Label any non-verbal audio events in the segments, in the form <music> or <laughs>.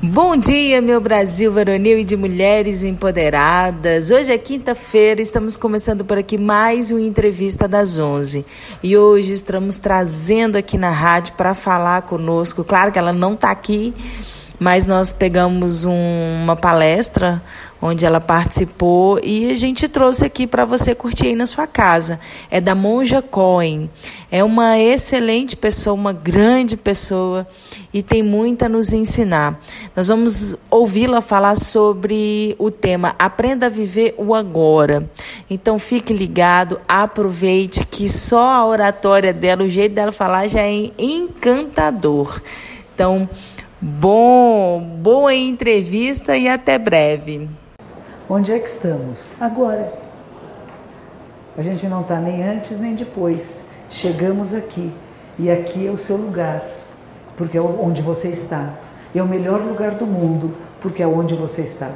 Bom dia, meu Brasil varonil e de mulheres empoderadas. Hoje é quinta-feira, estamos começando por aqui mais uma entrevista das 11. E hoje estamos trazendo aqui na rádio para falar conosco. Claro que ela não está aqui mas nós pegamos um, uma palestra onde ela participou e a gente trouxe aqui para você curtir aí na sua casa. É da Monja Cohen. É uma excelente pessoa, uma grande pessoa e tem muito a nos ensinar. Nós vamos ouvi-la falar sobre o tema Aprenda a viver o agora. Então fique ligado, aproveite que só a oratória dela, o jeito dela falar já é encantador. Então, Bom, boa entrevista e até breve. Onde é que estamos? Agora. A gente não está nem antes nem depois. Chegamos aqui. E aqui é o seu lugar, porque é onde você está. É o melhor lugar do mundo, porque é onde você está.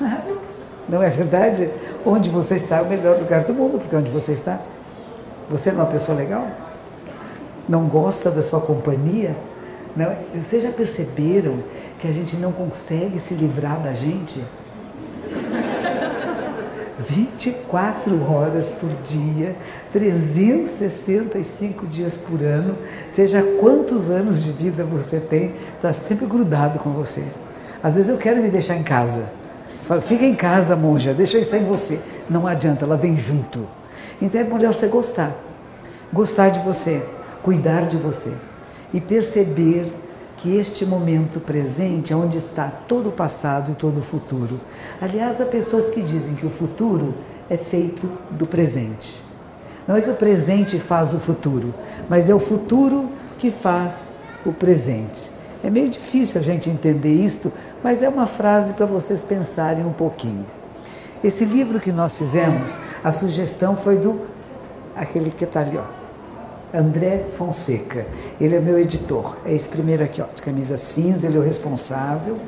<laughs> Não é verdade? Onde você está é o melhor lugar do mundo, porque é onde você está. Você não é uma pessoa legal? Não gosta da sua companhia? Não, vocês já perceberam que a gente não consegue se livrar da gente? 24 horas por dia, 365 dias por ano, seja quantos anos de vida você tem, está sempre grudado com você. Às vezes eu quero me deixar em casa. Falo, fica em casa, monja, deixa isso em você. Não adianta, ela vem junto. Então é melhor você gostar. Gostar de você, cuidar de você e perceber que este momento presente é onde está todo o passado e todo o futuro. Aliás, há pessoas que dizem que o futuro é feito do presente. Não é que o presente faz o futuro, mas é o futuro que faz o presente. É meio difícil a gente entender isto, mas é uma frase para vocês pensarem um pouquinho. Esse livro que nós fizemos, a sugestão foi do aquele que está ali, ó, André Fonseca. Ele é meu editor. É esse primeiro aqui, ó, de camisa cinza, ele é o responsável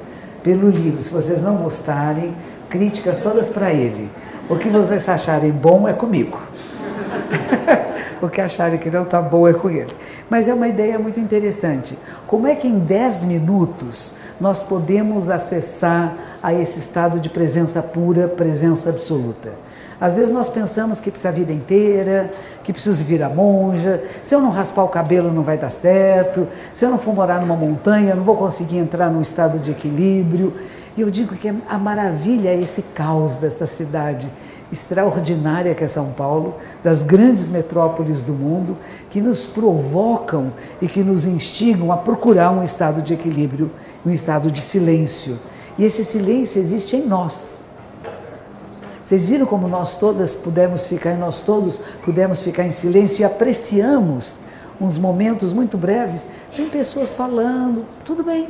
pelo livro. Se vocês não gostarem, críticas todas para ele. O que vocês acharem bom é comigo. <laughs> o que acharem que não está bom é com ele. Mas é uma ideia muito interessante. Como é que em 10 minutos nós podemos acessar a esse estado de presença pura, presença absoluta? Às vezes nós pensamos que precisa a vida inteira, que preciso virar monja, se eu não raspar o cabelo não vai dar certo, se eu não for morar numa montanha, não vou conseguir entrar num estado de equilíbrio. E eu digo que a maravilha é esse caos desta cidade extraordinária que é São Paulo, das grandes metrópoles do mundo, que nos provocam e que nos instigam a procurar um estado de equilíbrio, um estado de silêncio. E esse silêncio existe em nós. Vocês viram como nós todas pudemos ficar, nós todos pudemos ficar em silêncio e apreciamos uns momentos muito breves. Tem pessoas falando, tudo bem,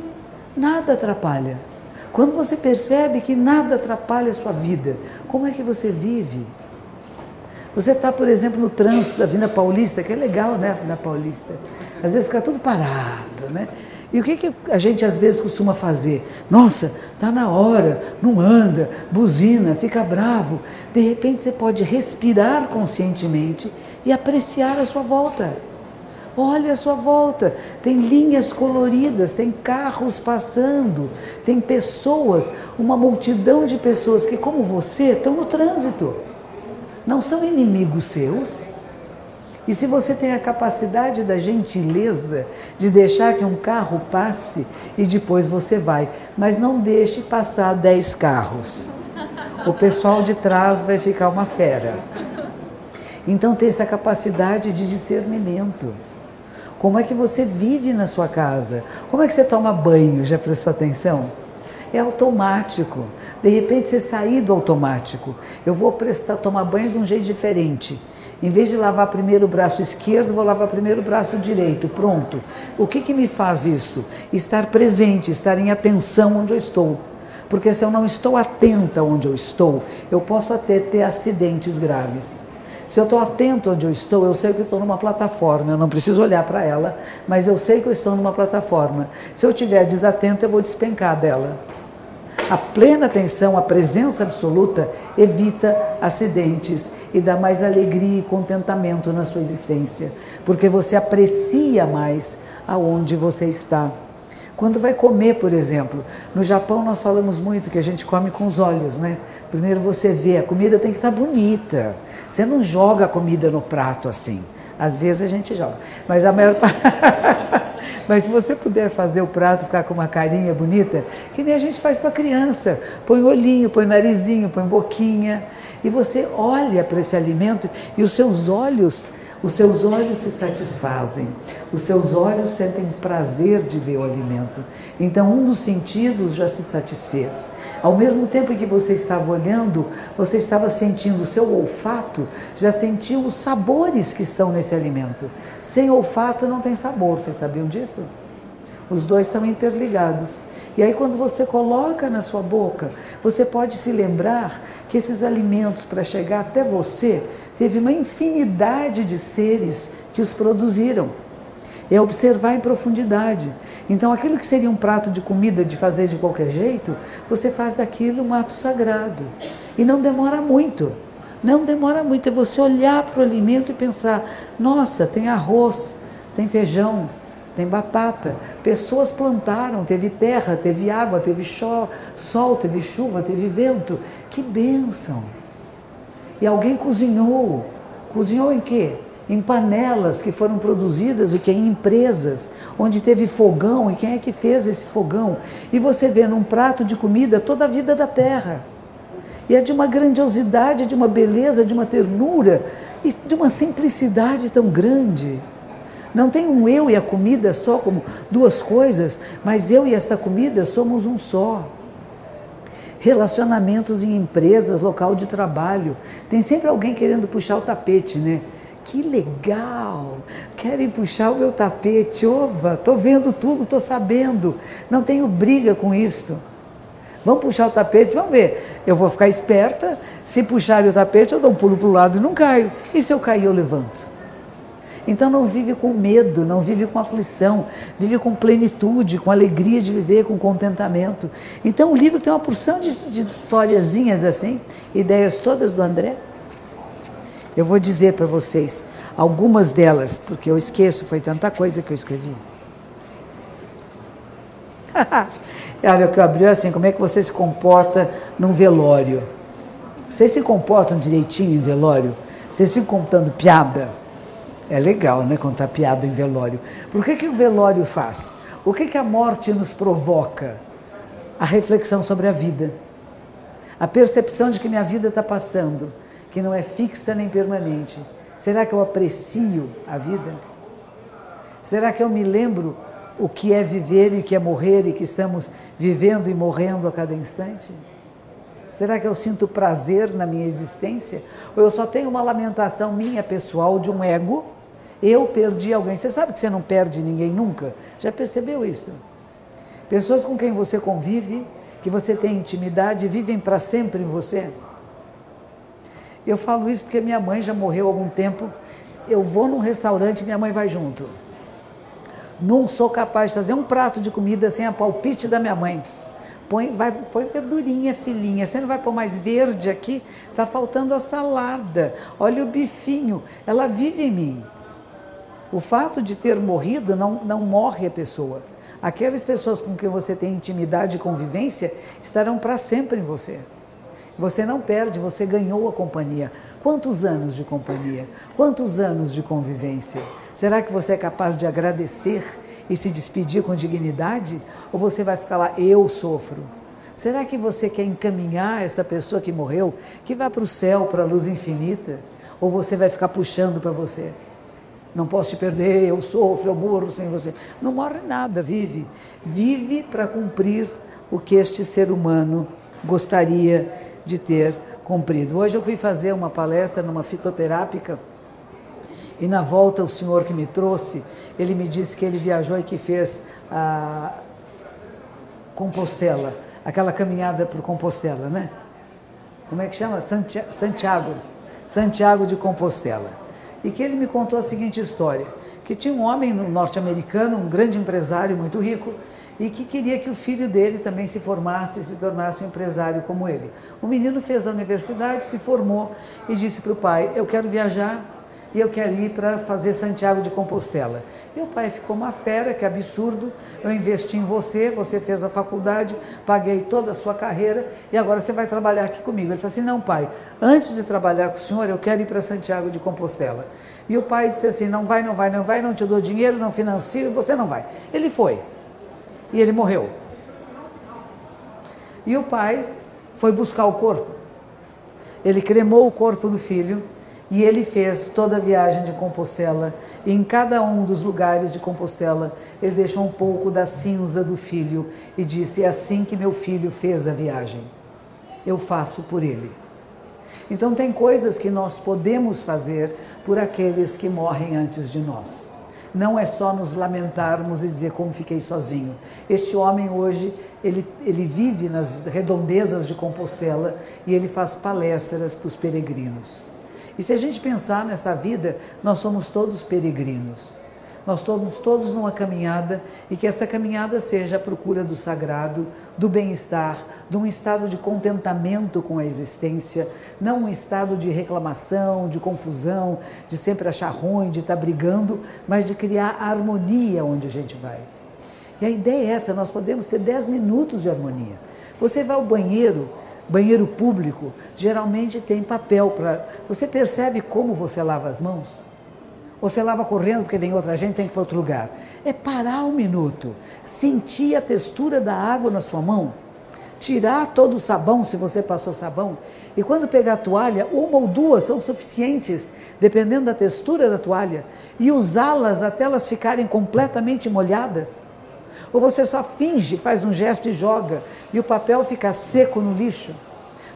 nada atrapalha. Quando você percebe que nada atrapalha a sua vida, como é que você vive? Você está, por exemplo, no trânsito da Vina Paulista, que é legal, né, a Paulista? Às vezes fica tudo parado, né? E o que, que a gente às vezes costuma fazer? Nossa, está na hora, não anda, buzina, fica bravo. De repente você pode respirar conscientemente e apreciar a sua volta. Olha a sua volta, tem linhas coloridas, tem carros passando, tem pessoas, uma multidão de pessoas que, como você, estão no trânsito. Não são inimigos seus, e se você tem a capacidade da gentileza de deixar que um carro passe e depois você vai, mas não deixe passar dez carros. O pessoal de trás vai ficar uma fera. Então tem essa capacidade de discernimento. Como é que você vive na sua casa? Como é que você toma banho? Já prestou atenção? É automático. De repente você sair do automático. Eu vou prestar tomar banho de um jeito diferente. Em vez de lavar primeiro o braço esquerdo, vou lavar primeiro o braço direito. Pronto. O que, que me faz isso? Estar presente, estar em atenção onde eu estou. Porque se eu não estou atenta onde eu estou, eu posso até ter acidentes graves. Se eu estou atento onde eu estou, eu sei que estou numa plataforma, eu não preciso olhar para ela, mas eu sei que eu estou numa plataforma. Se eu estiver desatento, eu vou despencar dela. A plena atenção, a presença absoluta, evita acidentes e dá mais alegria e contentamento na sua existência, porque você aprecia mais aonde você está. Quando vai comer, por exemplo, no Japão nós falamos muito que a gente come com os olhos, né? Primeiro você vê, a comida tem que estar bonita. Você não joga a comida no prato assim. Às vezes a gente joga, mas a maior <laughs> Mas se você puder fazer o prato ficar com uma carinha bonita, que nem a gente faz para criança, põe olhinho, põe narizinho, põe boquinha, e você olha para esse alimento e os seus olhos os seus olhos se satisfazem, os seus olhos sentem prazer de ver o alimento. Então, um dos sentidos já se satisfez. Ao mesmo tempo que você estava olhando, você estava sentindo o seu olfato, já sentiu os sabores que estão nesse alimento. Sem olfato não tem sabor, vocês sabiam disso? Os dois estão interligados. E aí, quando você coloca na sua boca, você pode se lembrar que esses alimentos, para chegar até você, teve uma infinidade de seres que os produziram. É observar em profundidade. Então, aquilo que seria um prato de comida de fazer de qualquer jeito, você faz daquilo um ato sagrado. E não demora muito. Não demora muito. É você olhar para o alimento e pensar: nossa, tem arroz, tem feijão, tem batata. Pessoas plantaram, teve terra, teve água, teve sol, teve chuva, teve vento. Que bênção! E alguém cozinhou. Cozinhou em quê? Em panelas que foram produzidas o que em empresas, onde teve fogão e quem é que fez esse fogão? E você vê num prato de comida toda a vida da terra. E é de uma grandiosidade, de uma beleza, de uma ternura e de uma simplicidade tão grande. Não tem um eu e a comida só como duas coisas, mas eu e esta comida somos um só relacionamentos em empresas, local de trabalho. Tem sempre alguém querendo puxar o tapete, né? Que legal! Querem puxar o meu tapete. Oba, estou vendo tudo, estou sabendo. Não tenho briga com isto. Vamos puxar o tapete, vamos ver. Eu vou ficar esperta. Se puxar o tapete, eu dou um pulo para o lado e não caio. E se eu cair, eu levanto. Então não vive com medo, não vive com aflição, vive com plenitude, com alegria de viver, com contentamento. Então o livro tem uma porção de, de historiazinhas assim, ideias todas do André. Eu vou dizer para vocês algumas delas, porque eu esqueço, foi tanta coisa que eu escrevi. <laughs> Olha, o que eu assim, como é que você se comporta num velório? Vocês se comportam direitinho em velório? Vocês ficam contando piada? É legal, né, contar piada em velório. Por que, que o velório faz? O que, que a morte nos provoca? A reflexão sobre a vida. A percepção de que minha vida está passando, que não é fixa nem permanente. Será que eu aprecio a vida? Será que eu me lembro o que é viver e o que é morrer e que estamos vivendo e morrendo a cada instante? Será que eu sinto prazer na minha existência? Ou eu só tenho uma lamentação minha pessoal de um ego? Eu perdi alguém. Você sabe que você não perde ninguém nunca? Já percebeu isso? Pessoas com quem você convive, que você tem intimidade, vivem para sempre em você. Eu falo isso porque minha mãe já morreu há algum tempo. Eu vou num restaurante, minha mãe vai junto. Não sou capaz de fazer um prato de comida sem a palpite da minha mãe. Põe, vai, põe verdurinha, filhinha. Você não vai pôr mais verde aqui? Está faltando a salada. Olha o bifinho. Ela vive em mim. O fato de ter morrido não, não morre a pessoa. Aquelas pessoas com quem você tem intimidade e convivência estarão para sempre em você. Você não perde, você ganhou a companhia. Quantos anos de companhia? Quantos anos de convivência? Será que você é capaz de agradecer e se despedir com dignidade? Ou você vai ficar lá, eu sofro? Será que você quer encaminhar essa pessoa que morreu, que vá para o céu, para a luz infinita? Ou você vai ficar puxando para você? Não posso te perder, eu sofro, eu morro sem você. Não morre nada, vive. Vive para cumprir o que este ser humano gostaria de ter cumprido. Hoje eu fui fazer uma palestra numa fitoterápica e na volta o senhor que me trouxe, ele me disse que ele viajou e que fez a Compostela, aquela caminhada por Compostela, né? Como é que chama? Santiago. Santiago de Compostela. E que ele me contou a seguinte história: que tinha um homem norte-americano, um grande empresário muito rico, e que queria que o filho dele também se formasse e se tornasse um empresário como ele. O menino fez a universidade, se formou e disse para o pai: Eu quero viajar e eu quero ir para fazer Santiago de Compostela. O pai ficou uma fera, que absurdo. Eu investi em você, você fez a faculdade, paguei toda a sua carreira e agora você vai trabalhar aqui comigo. Ele falou assim: Não, pai, antes de trabalhar com o senhor, eu quero ir para Santiago de Compostela. E o pai disse assim: Não vai, não vai, não vai, não te dou dinheiro, não financio, você não vai. Ele foi. E ele morreu. E o pai foi buscar o corpo. Ele cremou o corpo do filho e ele fez toda a viagem de Compostela. E em cada um dos lugares de Compostela, ele deixou um pouco da cinza do filho e disse: É assim que meu filho fez a viagem. Eu faço por ele. Então, tem coisas que nós podemos fazer por aqueles que morrem antes de nós. Não é só nos lamentarmos e dizer como fiquei sozinho. Este homem hoje, ele, ele vive nas redondezas de Compostela e ele faz palestras para os peregrinos. E se a gente pensar nessa vida, nós somos todos peregrinos. Nós estamos todos numa caminhada e que essa caminhada seja a procura do sagrado, do bem-estar, de um estado de contentamento com a existência, não um estado de reclamação, de confusão, de sempre achar ruim, de estar brigando, mas de criar harmonia onde a gente vai. E a ideia é essa: nós podemos ter 10 minutos de harmonia. Você vai ao banheiro, banheiro público, geralmente tem papel para. Você percebe como você lava as mãos? Você lava correndo porque tem outra gente, tem que ir para outro lugar. É parar um minuto, sentir a textura da água na sua mão, tirar todo o sabão, se você passou sabão, e quando pegar a toalha, uma ou duas são suficientes, dependendo da textura da toalha, e usá-las até elas ficarem completamente molhadas. Ou você só finge, faz um gesto e joga, e o papel fica seco no lixo,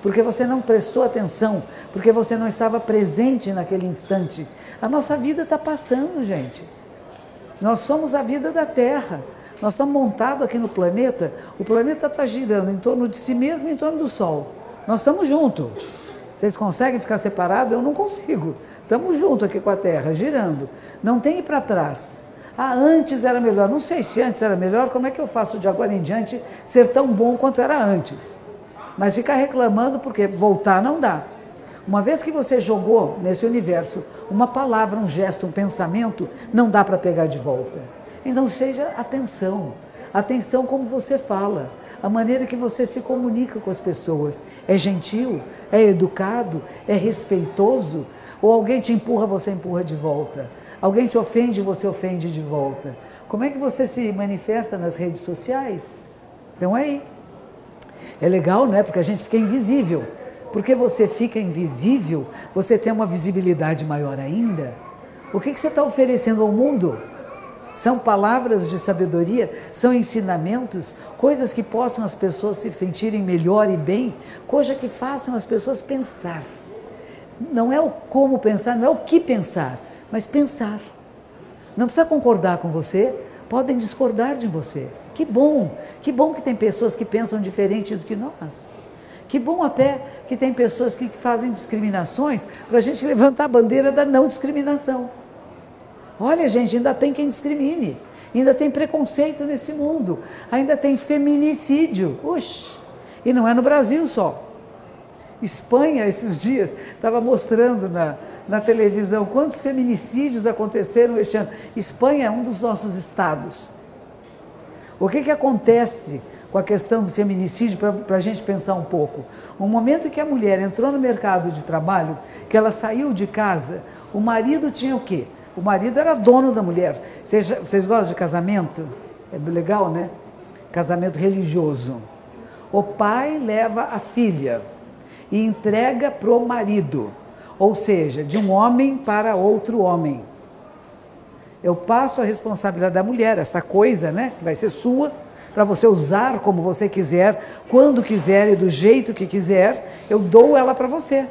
porque você não prestou atenção, porque você não estava presente naquele instante. A nossa vida está passando, gente. Nós somos a vida da Terra. Nós estamos montados aqui no planeta, o planeta está girando em torno de si mesmo em torno do Sol. Nós estamos juntos. Vocês conseguem ficar separados? Eu não consigo. Estamos juntos aqui com a Terra, girando. Não tem ir para trás. Ah, antes era melhor. Não sei se antes era melhor, como é que eu faço de agora em diante ser tão bom quanto era antes? Mas ficar reclamando porque voltar não dá. Uma vez que você jogou nesse universo uma palavra, um gesto, um pensamento, não dá para pegar de volta. Então seja atenção. Atenção como você fala, a maneira que você se comunica com as pessoas. É gentil? É educado? É respeitoso? Ou alguém te empurra, você empurra de volta? Alguém te ofende, você ofende de volta. Como é que você se manifesta nas redes sociais? Então aí. É legal, né? Porque a gente fica invisível. Porque você fica invisível, você tem uma visibilidade maior ainda. O que, que você está oferecendo ao mundo? São palavras de sabedoria, são ensinamentos, coisas que possam as pessoas se sentirem melhor e bem, coisa que façam as pessoas pensar. Não é o como pensar, não é o que pensar, mas pensar. Não precisa concordar com você, podem discordar de você. Que bom, que bom que tem pessoas que pensam diferente do que nós. Que bom até que tem pessoas que fazem discriminações para a gente levantar a bandeira da não discriminação. Olha, gente, ainda tem quem discrimine, ainda tem preconceito nesse mundo, ainda tem feminicídio. Ux, e não é no Brasil só. Espanha, esses dias, estava mostrando na, na televisão quantos feminicídios aconteceram este ano. Espanha é um dos nossos estados. O que, que acontece com a questão do feminicídio para a gente pensar um pouco? O momento que a mulher entrou no mercado de trabalho, que ela saiu de casa, o marido tinha o quê? O marido era dono da mulher. Vocês, vocês gostam de casamento? É legal, né? Casamento religioso. O pai leva a filha e entrega para o marido, ou seja, de um homem para outro homem. Eu passo a responsabilidade da mulher, essa coisa, né, que vai ser sua, para você usar como você quiser, quando quiser e do jeito que quiser, eu dou ela para você.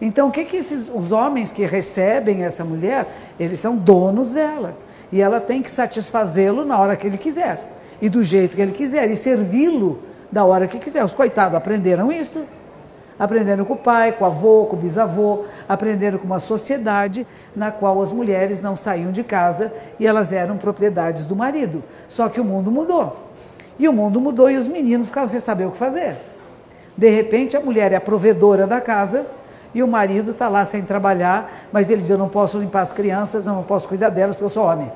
Então, o que que esses os homens que recebem essa mulher, eles são donos dela, e ela tem que satisfazê-lo na hora que ele quiser e do jeito que ele quiser e servi-lo da hora que quiser. Os coitados aprenderam isso aprendendo com o pai, com o avô, com o bisavô, aprendendo com uma sociedade na qual as mulheres não saíam de casa e elas eram propriedades do marido. Só que o mundo mudou. E o mundo mudou e os meninos ficavam sem saber o que fazer. De repente, a mulher é a provedora da casa E o marido está lá sem trabalhar, mas ele diz: Eu não posso limpar as crianças, eu não posso cuidar delas porque eu sou homem.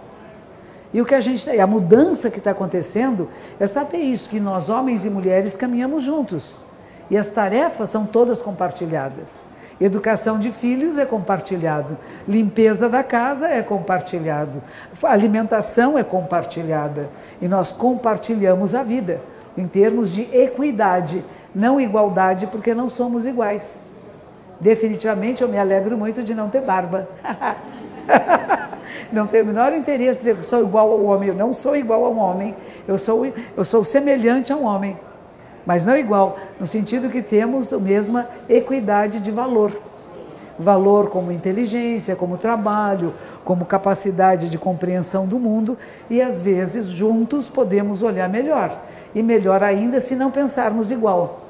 E o que a gente a mudança que está acontecendo é saber isso, que nós, homens e mulheres, caminhamos juntos. E as tarefas são todas compartilhadas. Educação de filhos é compartilhado, limpeza da casa é compartilhado, alimentação é compartilhada. E nós compartilhamos a vida em termos de equidade, não igualdade, porque não somos iguais. Definitivamente eu me alegro muito de não ter barba. <laughs> não tenho o menor interesse de dizer que sou igual ao homem. Eu não sou igual ao homem. Eu sou, eu sou semelhante a um homem. Mas não igual, no sentido que temos a mesma equidade de valor. Valor como inteligência, como trabalho, como capacidade de compreensão do mundo e às vezes juntos podemos olhar melhor. E melhor ainda se não pensarmos igual.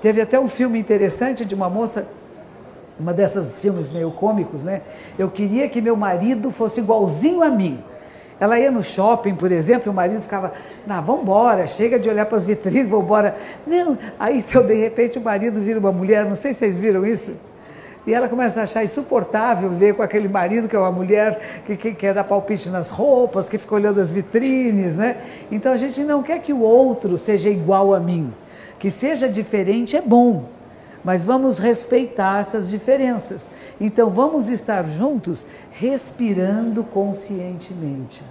Teve até um filme interessante de uma moça uma dessas filmes meio cômicos, né? Eu queria que meu marido fosse igualzinho a mim. Ela ia no shopping, por exemplo, e o marido ficava, não, vamos embora, chega de olhar para as vitrines, vamos embora. Não, aí então, de repente o marido vira uma mulher, não sei se vocês viram isso. E ela começa a achar insuportável ver com aquele marido que é uma mulher que, que quer dar palpite nas roupas, que fica olhando as vitrines, né? Então a gente não quer que o outro seja igual a mim. Que seja diferente é bom, mas vamos respeitar essas diferenças. Então vamos estar juntos respirando conscientemente,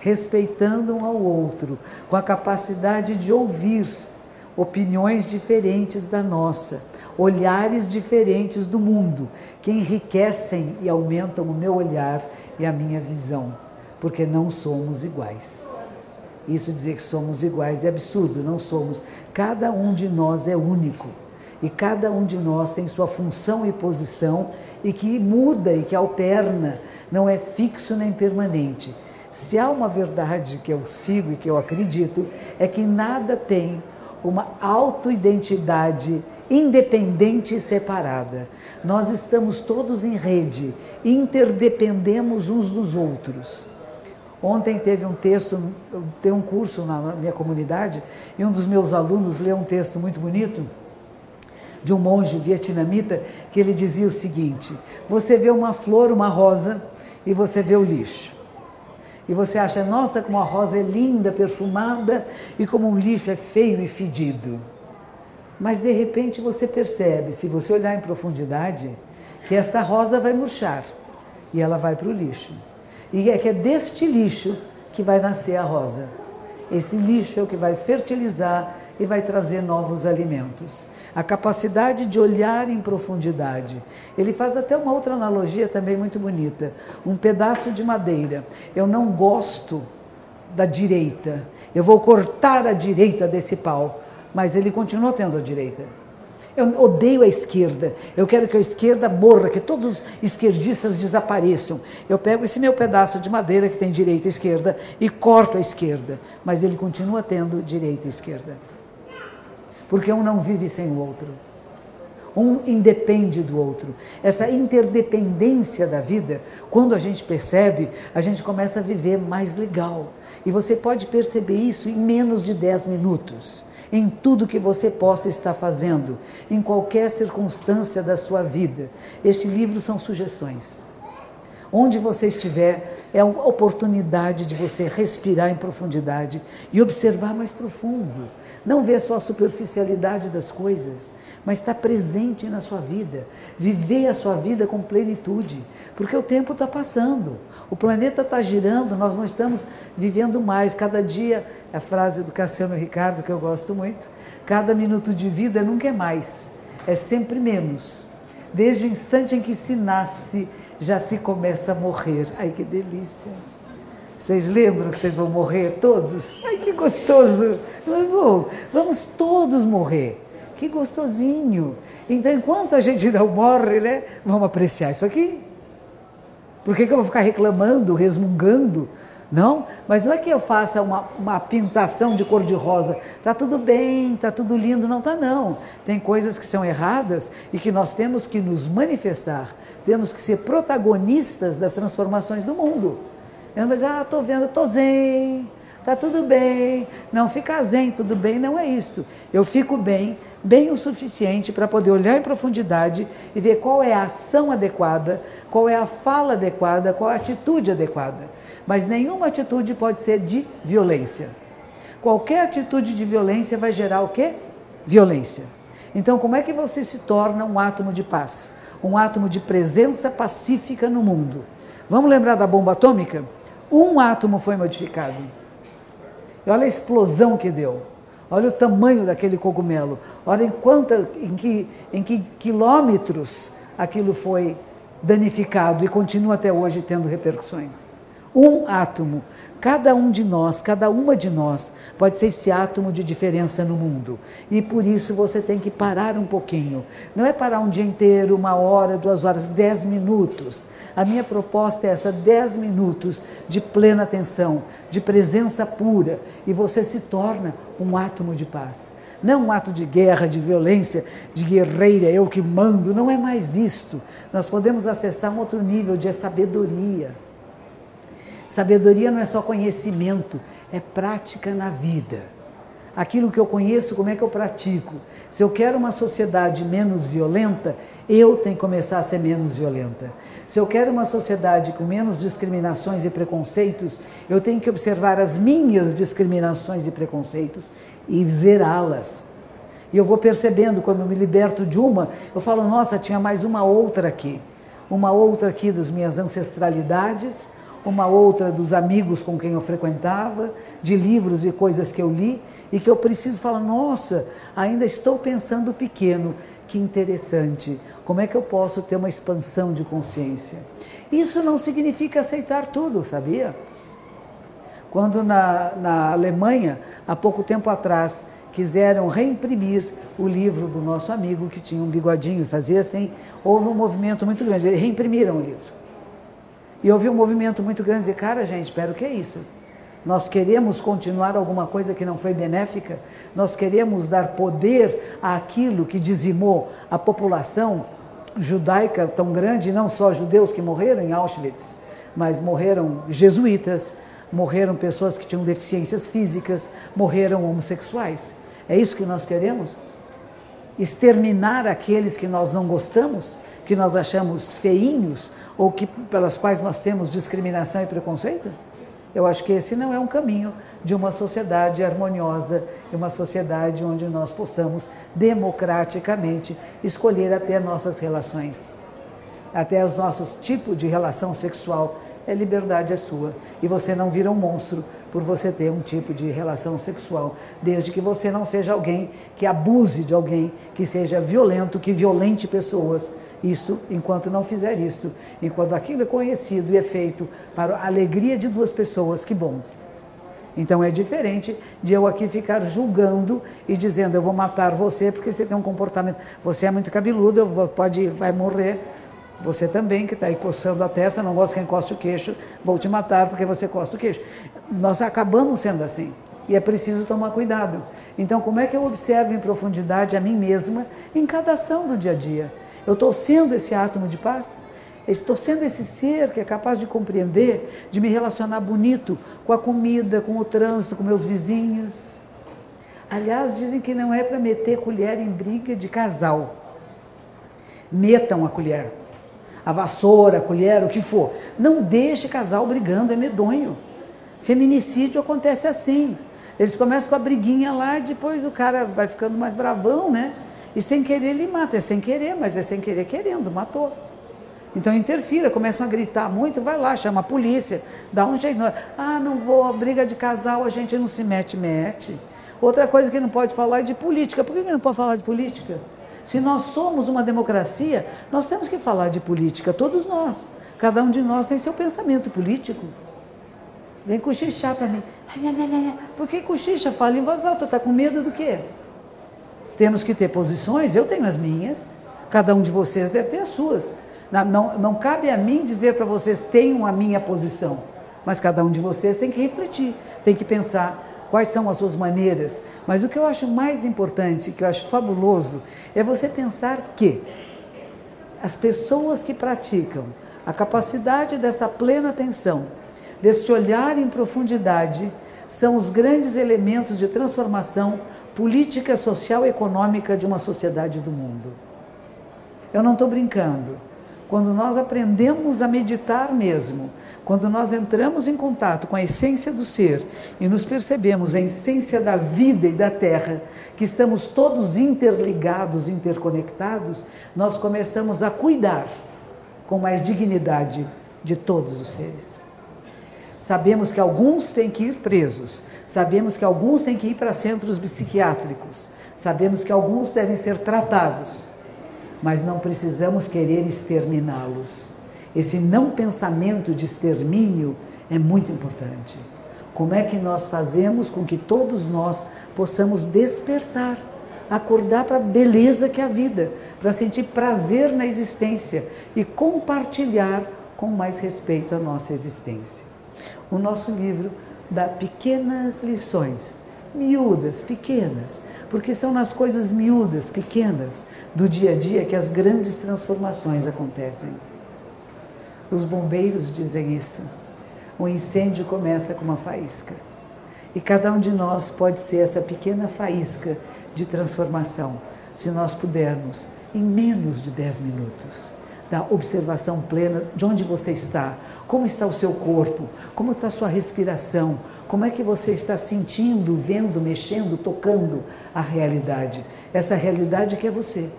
respeitando um ao outro, com a capacidade de ouvir opiniões diferentes da nossa, olhares diferentes do mundo, que enriquecem e aumentam o meu olhar e a minha visão, porque não somos iguais. Isso dizer que somos iguais é absurdo, não somos. Cada um de nós é único. E cada um de nós tem sua função e posição e que muda e que alterna, não é fixo nem permanente. Se há uma verdade que eu sigo e que eu acredito, é que nada tem uma autoidentidade independente e separada. Nós estamos todos em rede, interdependemos uns dos outros. Ontem teve um texto, tem um curso na minha comunidade, e um dos meus alunos leu um texto muito bonito de um monge vietnamita que ele dizia o seguinte: você vê uma flor, uma rosa, e você vê o lixo. E você acha, nossa, como a rosa é linda, perfumada, e como um lixo é feio e fedido. Mas de repente você percebe, se você olhar em profundidade, que esta rosa vai murchar e ela vai para o lixo. E é que é deste lixo que vai nascer a rosa. Esse lixo é o que vai fertilizar e vai trazer novos alimentos a capacidade de olhar em profundidade. Ele faz até uma outra analogia também muito bonita. Um pedaço de madeira. Eu não gosto da direita. Eu vou cortar a direita desse pau, mas ele continua tendo a direita. Eu odeio a esquerda. Eu quero que a esquerda morra, que todos os esquerdistas desapareçam. Eu pego esse meu pedaço de madeira que tem direita e esquerda e corto a esquerda, mas ele continua tendo direita e esquerda porque um não vive sem o outro. Um independe do outro. Essa interdependência da vida, quando a gente percebe, a gente começa a viver mais legal. E você pode perceber isso em menos de 10 minutos, em tudo que você possa estar fazendo, em qualquer circunstância da sua vida. Este livro são sugestões. Onde você estiver, é uma oportunidade de você respirar em profundidade e observar mais profundo não ver só a superficialidade das coisas, mas estar presente na sua vida. Viver a sua vida com plenitude. Porque o tempo está passando. O planeta está girando, nós não estamos vivendo mais. Cada dia, a frase do Cassiano Ricardo, que eu gosto muito, cada minuto de vida nunca é mais, é sempre menos. Desde o instante em que se nasce, já se começa a morrer. Ai, que delícia! Vocês lembram que vocês vão morrer todos? Ai, que gostoso! Vou, vamos todos morrer. Que gostosinho! Então, enquanto a gente não morre, né, vamos apreciar isso aqui. Por que, que eu vou ficar reclamando, resmungando? Não, mas não é que eu faça uma, uma pintação de cor-de-rosa. Está tudo bem, está tudo lindo. Não está, não. Tem coisas que são erradas e que nós temos que nos manifestar. Temos que ser protagonistas das transformações do mundo. Eu não vou dizer, ah, estou vendo, estou zen. Tá tudo bem, não fica zen, tudo bem, não é isto. Eu fico bem, bem o suficiente para poder olhar em profundidade e ver qual é a ação adequada, qual é a fala adequada, qual é a atitude adequada. Mas nenhuma atitude pode ser de violência. Qualquer atitude de violência vai gerar o quê? Violência. Então, como é que você se torna um átomo de paz? Um átomo de presença pacífica no mundo? Vamos lembrar da bomba atômica? Um átomo foi modificado. Olha a explosão que deu. Olha o tamanho daquele cogumelo. Olha em, quanta, em, que, em que quilômetros aquilo foi danificado e continua até hoje tendo repercussões. Um átomo Cada um de nós, cada uma de nós, pode ser esse átomo de diferença no mundo. E por isso você tem que parar um pouquinho. Não é parar um dia inteiro, uma hora, duas horas, dez minutos. A minha proposta é essa: dez minutos de plena atenção, de presença pura. E você se torna um átomo de paz. Não um ato de guerra, de violência, de guerreira, eu que mando. Não é mais isto. Nós podemos acessar um outro nível de sabedoria Sabedoria não é só conhecimento, é prática na vida. Aquilo que eu conheço, como é que eu pratico? Se eu quero uma sociedade menos violenta, eu tenho que começar a ser menos violenta. Se eu quero uma sociedade com menos discriminações e preconceitos, eu tenho que observar as minhas discriminações e preconceitos e zerá-las. E eu vou percebendo, quando eu me liberto de uma, eu falo, nossa, tinha mais uma outra aqui. Uma outra aqui das minhas ancestralidades, uma outra dos amigos com quem eu frequentava, de livros e coisas que eu li, e que eu preciso falar: nossa, ainda estou pensando pequeno, que interessante, como é que eu posso ter uma expansão de consciência? Isso não significa aceitar tudo, sabia? Quando na, na Alemanha, há pouco tempo atrás, quiseram reimprimir o livro do nosso amigo que tinha um bigodinho e fazia assim, houve um movimento muito grande. Eles reimprimiram o livro. E houve um movimento muito grande de cara, gente, espera, o que é isso? Nós queremos continuar alguma coisa que não foi benéfica? Nós queremos dar poder àquilo que dizimou a população judaica tão grande, não só judeus que morreram em Auschwitz, mas morreram jesuítas, morreram pessoas que tinham deficiências físicas, morreram homossexuais. É isso que nós queremos? Exterminar aqueles que nós não gostamos, que nós achamos feinhos, ou que, pelas quais nós temos discriminação e preconceito? Eu acho que esse não é um caminho de uma sociedade harmoniosa, uma sociedade onde nós possamos democraticamente escolher até nossas relações, até os nossos tipos de relação sexual. A liberdade é sua e você não vira um monstro por você ter um tipo de relação sexual, desde que você não seja alguém que abuse de alguém, que seja violento, que violente pessoas isso, enquanto não fizer isto, enquanto aquilo é conhecido e é feito para a alegria de duas pessoas, que bom. Então é diferente de eu aqui ficar julgando e dizendo eu vou matar você porque você tem um comportamento, você é muito cabeludo, vou, pode, vai morrer. Você também que está aí coçando a testa, não gosta que encoste o queixo, vou te matar porque você coça o queixo. Nós acabamos sendo assim e é preciso tomar cuidado. Então, como é que eu observo em profundidade a mim mesma em cada ação do dia a dia? Eu estou sendo esse átomo de paz? Estou sendo esse ser que é capaz de compreender, de me relacionar bonito com a comida, com o trânsito, com meus vizinhos. Aliás, dizem que não é para meter colher em briga de casal. Metam a colher, a vassoura, a colher, o que for. Não deixe casal brigando, é medonho. Feminicídio acontece assim. Eles começam com a briguinha lá e depois o cara vai ficando mais bravão, né? E sem querer ele mata, é sem querer, mas é sem querer querendo, matou. Então interfira, começam a gritar muito, vai lá, chama a polícia, dá um jeito. Ah, não vou, briga de casal, a gente não se mete, mete. Outra coisa que não pode falar é de política. Por que não pode falar de política? Se nós somos uma democracia, nós temos que falar de política, todos nós. Cada um de nós tem seu pensamento político. Vem cochichar para mim. Por que cochicha? Fala em voz alta, está com medo do quê? Temos que ter posições, eu tenho as minhas, cada um de vocês deve ter as suas. Não, não, não cabe a mim dizer para vocês tenham a minha posição, mas cada um de vocês tem que refletir, tem que pensar quais são as suas maneiras. Mas o que eu acho mais importante, que eu acho fabuloso, é você pensar que as pessoas que praticam a capacidade dessa plena atenção, deste olhar em profundidade, são os grandes elementos de transformação política, social e econômica de uma sociedade do mundo. Eu não estou brincando. Quando nós aprendemos a meditar mesmo, quando nós entramos em contato com a essência do ser e nos percebemos a essência da vida e da terra, que estamos todos interligados, interconectados, nós começamos a cuidar com mais dignidade de todos os seres. Sabemos que alguns têm que ir presos, sabemos que alguns têm que ir para centros psiquiátricos, sabemos que alguns devem ser tratados, mas não precisamos querer exterminá-los. Esse não pensamento de extermínio é muito importante. Como é que nós fazemos com que todos nós possamos despertar, acordar para a beleza que é a vida, para sentir prazer na existência e compartilhar com mais respeito a nossa existência? O nosso livro dá pequenas lições, miúdas, pequenas, porque são nas coisas miúdas, pequenas do dia a dia que as grandes transformações acontecem. Os bombeiros dizem isso. O incêndio começa com uma faísca. E cada um de nós pode ser essa pequena faísca de transformação, se nós pudermos, em menos de 10 minutos da observação plena de onde você está, como está o seu corpo, como está a sua respiração, como é que você está sentindo, vendo, mexendo, tocando a realidade. Essa realidade que é você,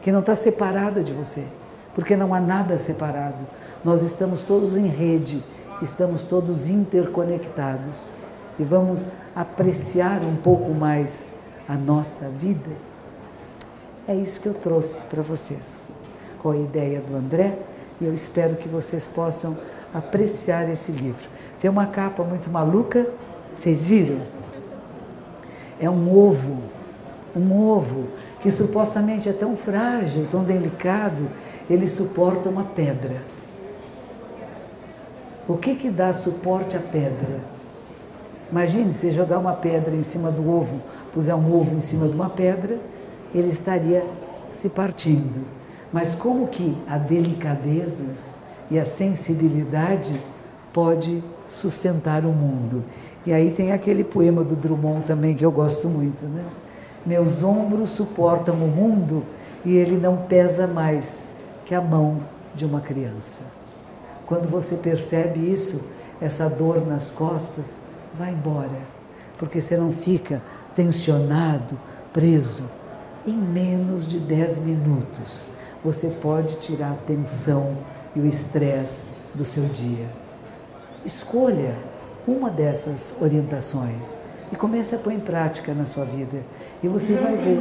que não está separada de você, porque não há nada separado. Nós estamos todos em rede, estamos todos interconectados e vamos apreciar um pouco mais a nossa vida. É isso que eu trouxe para vocês com a ideia do André e eu espero que vocês possam apreciar esse livro. Tem uma capa muito maluca, vocês viram? É um ovo, um ovo que supostamente é tão frágil, tão delicado, ele suporta uma pedra. O que que dá suporte à pedra? Imagine se jogar uma pedra em cima do ovo, puser um ovo em cima de uma pedra, ele estaria se partindo. Mas como que a delicadeza e a sensibilidade pode sustentar o mundo? E aí tem aquele poema do Drummond também que eu gosto muito, né? Meus ombros suportam o mundo e ele não pesa mais que a mão de uma criança. Quando você percebe isso, essa dor nas costas vai embora, porque você não fica tensionado, preso. Em menos de 10 minutos, você pode tirar a tensão e o estresse do seu dia. Escolha uma dessas orientações e comece a pôr em prática na sua vida. E você vai ver.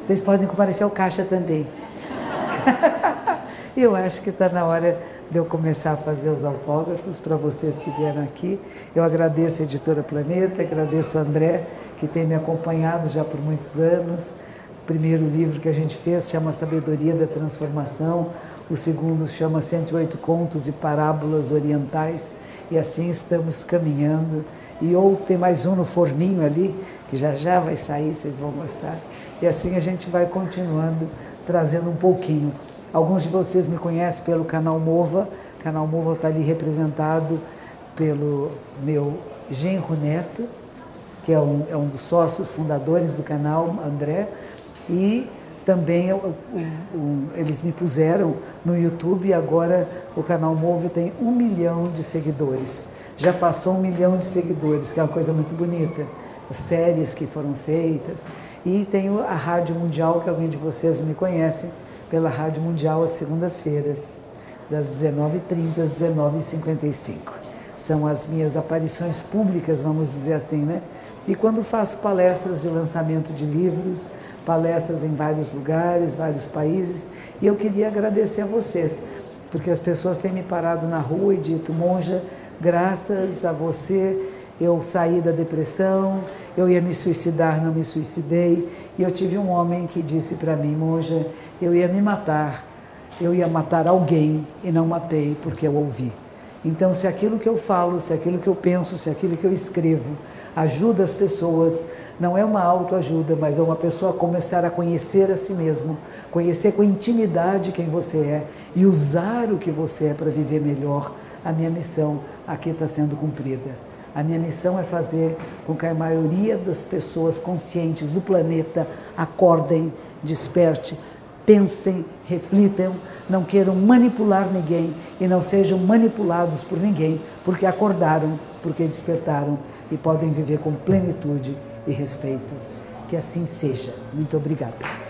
Vocês podem comparecer ao caixa também. <laughs> Eu acho que está na hora de eu começar a fazer os autógrafos para vocês que vieram aqui. Eu agradeço a Editora Planeta, agradeço o André, que tem me acompanhado já por muitos anos. O primeiro livro que a gente fez chama Sabedoria da Transformação, o segundo chama 108 Contos e Parábolas Orientais, e assim estamos caminhando. E ou tem mais um no forninho ali, que já já vai sair, vocês vão gostar. E assim a gente vai continuando, trazendo um pouquinho. Alguns de vocês me conhecem pelo canal Mova, o canal Mova está ali representado pelo meu genro neto, que é um, é um dos sócios fundadores do canal, André, e também eu, eles me puseram no YouTube e agora o canal Move tem um milhão de seguidores. Já passou um milhão de seguidores, que é uma coisa muito bonita. As séries que foram feitas. E tenho a Rádio Mundial, que alguém de vocês me conhece, pela Rádio Mundial às segundas-feiras, das 19h30 às 19h55. São as minhas aparições públicas, vamos dizer assim, né? E quando faço palestras de lançamento de livros, palestras em vários lugares, vários países, e eu queria agradecer a vocês, porque as pessoas têm me parado na rua e dito, monja, graças a você eu saí da depressão, eu ia me suicidar, não me suicidei, e eu tive um homem que disse para mim, monja, eu ia me matar, eu ia matar alguém e não matei porque eu ouvi. Então, se aquilo que eu falo, se aquilo que eu penso, se aquilo que eu escrevo ajuda as pessoas não é uma autoajuda, mas é uma pessoa começar a conhecer a si mesmo, conhecer com intimidade quem você é e usar o que você é para viver melhor. A minha missão aqui está sendo cumprida. A minha missão é fazer com que a maioria das pessoas conscientes do planeta acordem, desperte, pensem, reflitam, não queiram manipular ninguém e não sejam manipulados por ninguém, porque acordaram, porque despertaram e podem viver com plenitude e respeito. Que assim seja. Muito obrigada.